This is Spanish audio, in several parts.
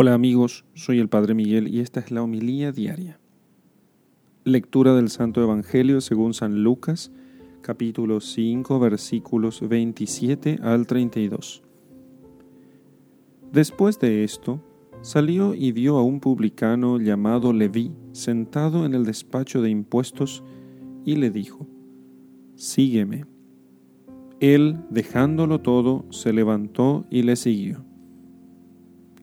Hola amigos, soy el Padre Miguel y esta es la homilía diaria. Lectura del Santo Evangelio según San Lucas, capítulo 5, versículos 27 al 32. Después de esto, salió y vio a un publicano llamado Leví sentado en el despacho de impuestos y le dijo, Sígueme. Él, dejándolo todo, se levantó y le siguió.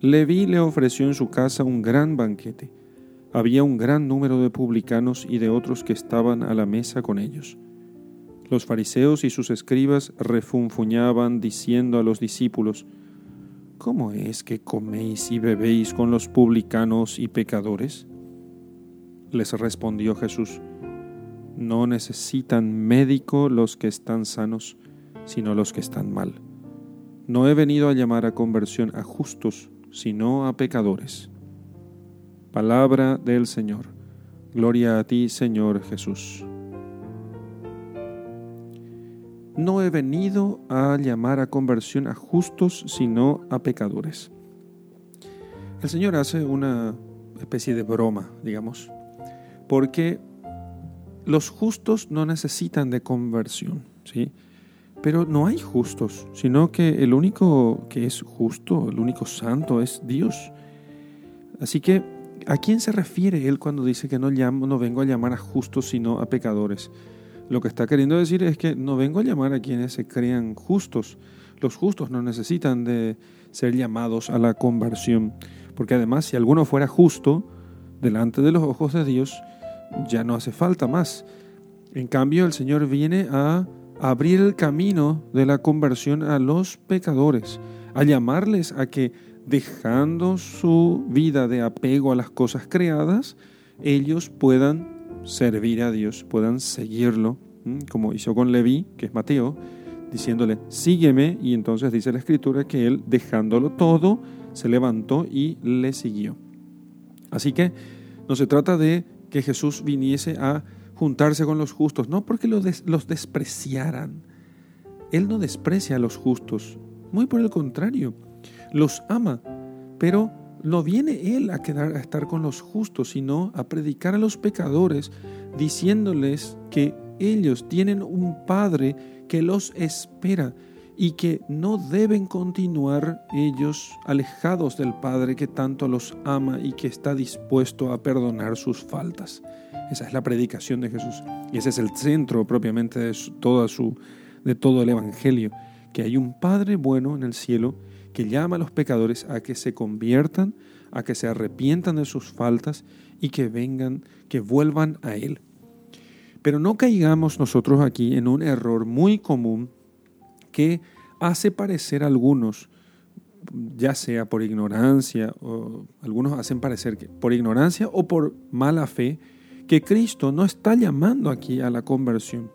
Leví le ofreció en su casa un gran banquete. Había un gran número de publicanos y de otros que estaban a la mesa con ellos. Los fariseos y sus escribas refunfuñaban diciendo a los discípulos, ¿Cómo es que coméis y bebéis con los publicanos y pecadores? Les respondió Jesús, No necesitan médico los que están sanos, sino los que están mal. No he venido a llamar a conversión a justos, sino a pecadores. Palabra del Señor. Gloria a ti, Señor Jesús. No he venido a llamar a conversión a justos, sino a pecadores. El Señor hace una especie de broma, digamos, porque los justos no necesitan de conversión, ¿sí? Pero no hay justos, sino que el único que es justo, el único santo es Dios. Así que, ¿a quién se refiere él cuando dice que no, llamo, no vengo a llamar a justos, sino a pecadores? Lo que está queriendo decir es que no vengo a llamar a quienes se crean justos. Los justos no necesitan de ser llamados a la conversión, porque además si alguno fuera justo delante de los ojos de Dios, ya no hace falta más. En cambio, el Señor viene a abrir el camino de la conversión a los pecadores, a llamarles a que dejando su vida de apego a las cosas creadas, ellos puedan servir a Dios, puedan seguirlo, como hizo con Leví, que es Mateo, diciéndole, sígueme, y entonces dice la escritura que él, dejándolo todo, se levantó y le siguió. Así que no se trata de que Jesús viniese a juntarse con los justos, no porque los, despreciaran. Él no desprecia a los justos, muy por el contrario, los ama, pero no viene Él a, quedar, a estar con los justos, sino a predicar a los pecadores, diciéndoles que ellos tienen un Padre que los espera y que no deben continuar ellos alejados del Padre que tanto los ama y que está dispuesto a perdonar sus faltas. Esa es la predicación de Jesús y ese es el centro propiamente de, toda su, de todo el Evangelio, que hay un Padre bueno en el cielo que llama a los pecadores a que se conviertan, a que se arrepientan de sus faltas y que vengan, que vuelvan a Él. Pero no caigamos nosotros aquí en un error muy común que hace parecer a algunos, ya sea por ignorancia, o algunos hacen parecer que por ignorancia o por mala fe, que Cristo no está llamando aquí a la conversión,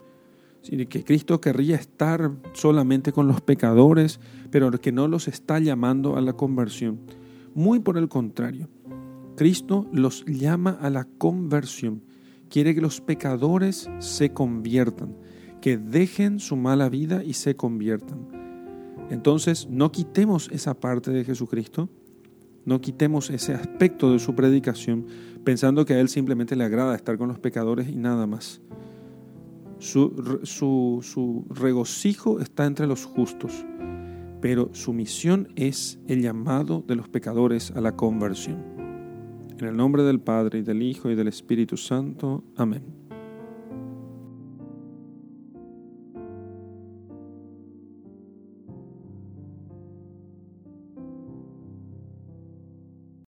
sino que Cristo querría estar solamente con los pecadores, pero que no los está llamando a la conversión. Muy por el contrario, Cristo los llama a la conversión. Quiere que los pecadores se conviertan que dejen su mala vida y se conviertan. Entonces, no quitemos esa parte de Jesucristo, no quitemos ese aspecto de su predicación pensando que a Él simplemente le agrada estar con los pecadores y nada más. Su, su, regocijo está entre los justos, pero su misión es el llamado de los pecadores a la conversión. En el nombre del Padre, y del Hijo, y del Espíritu Santo. Amén.